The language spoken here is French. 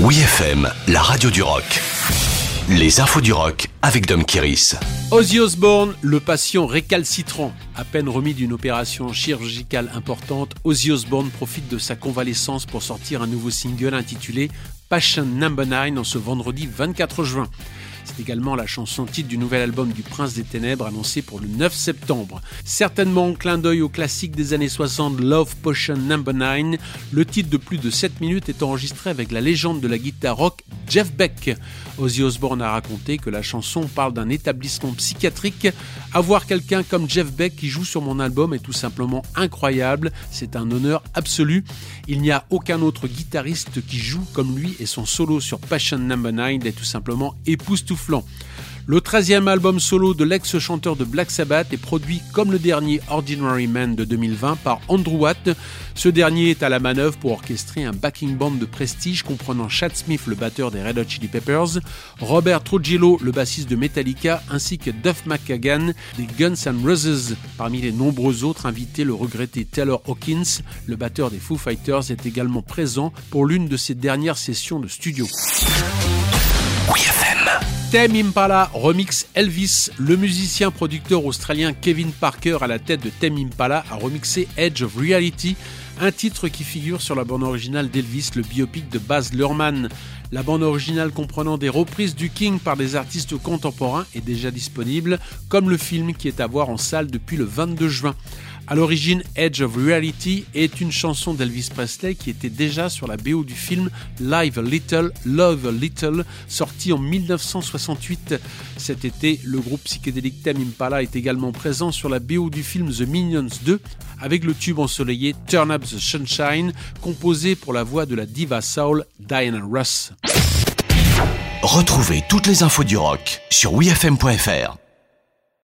Oui FM, la radio du rock. Les infos du rock avec Dom Kiris. Ozzy Osbourne, le patient récalcitrant. À peine remis d'une opération chirurgicale importante, Ozzy Osbourne profite de sa convalescence pour sortir un nouveau single intitulé Passion Number 9 en ce vendredi 24 juin. C'est également la chanson titre du nouvel album du Prince des Ténèbres annoncé pour le 9 septembre. Certainement clin d'œil au classique des années 60 Love Potion Number 9, le titre de plus de 7 minutes est enregistré avec la légende de la guitare rock Jeff Beck. Ozzy Osbourne a raconté que la chanson parle d'un établissement psychiatrique. Avoir quelqu'un comme Jeff Beck qui joue sur mon album est tout simplement incroyable, c'est un honneur absolu. Il n'y a aucun autre guitariste qui joue comme lui et son solo sur Passion Number 9 est tout simplement époustouflant. Le 13e album solo de l'ex-chanteur de Black Sabbath est produit comme le dernier Ordinary Man de 2020 par Andrew Watt. Ce dernier est à la manœuvre pour orchestrer un backing band de prestige comprenant Chad Smith, le batteur des Red Hot Chili Peppers, Robert Trujillo, le bassiste de Metallica, ainsi que Duff McKagan des Guns N' Roses. Parmi les nombreux autres invités, le regretté Taylor Hawkins, le batteur des Foo Fighters, est également présent pour l'une de ses dernières sessions de studio. Thème Impala remix Elvis. Le musicien producteur australien Kevin Parker à la tête de Thème Impala a remixé Edge of Reality, un titre qui figure sur la bande originale d'Elvis, le biopic de Baz Luhrmann. La bande originale comprenant des reprises du King par des artistes contemporains est déjà disponible, comme le film qui est à voir en salle depuis le 22 juin. À l'origine, Edge of Reality est une chanson d'Elvis Presley qui était déjà sur la BO du film Live a Little, Love a Little, sorti en 1968. Cet été, le groupe psychédélique Tame Impala est également présent sur la BO du film The Minions 2 avec le tube ensoleillé Turn Up the Sunshine, composé pour la voix de la diva soul Diana Ross. Retrouvez toutes les infos du rock sur wfm.fr.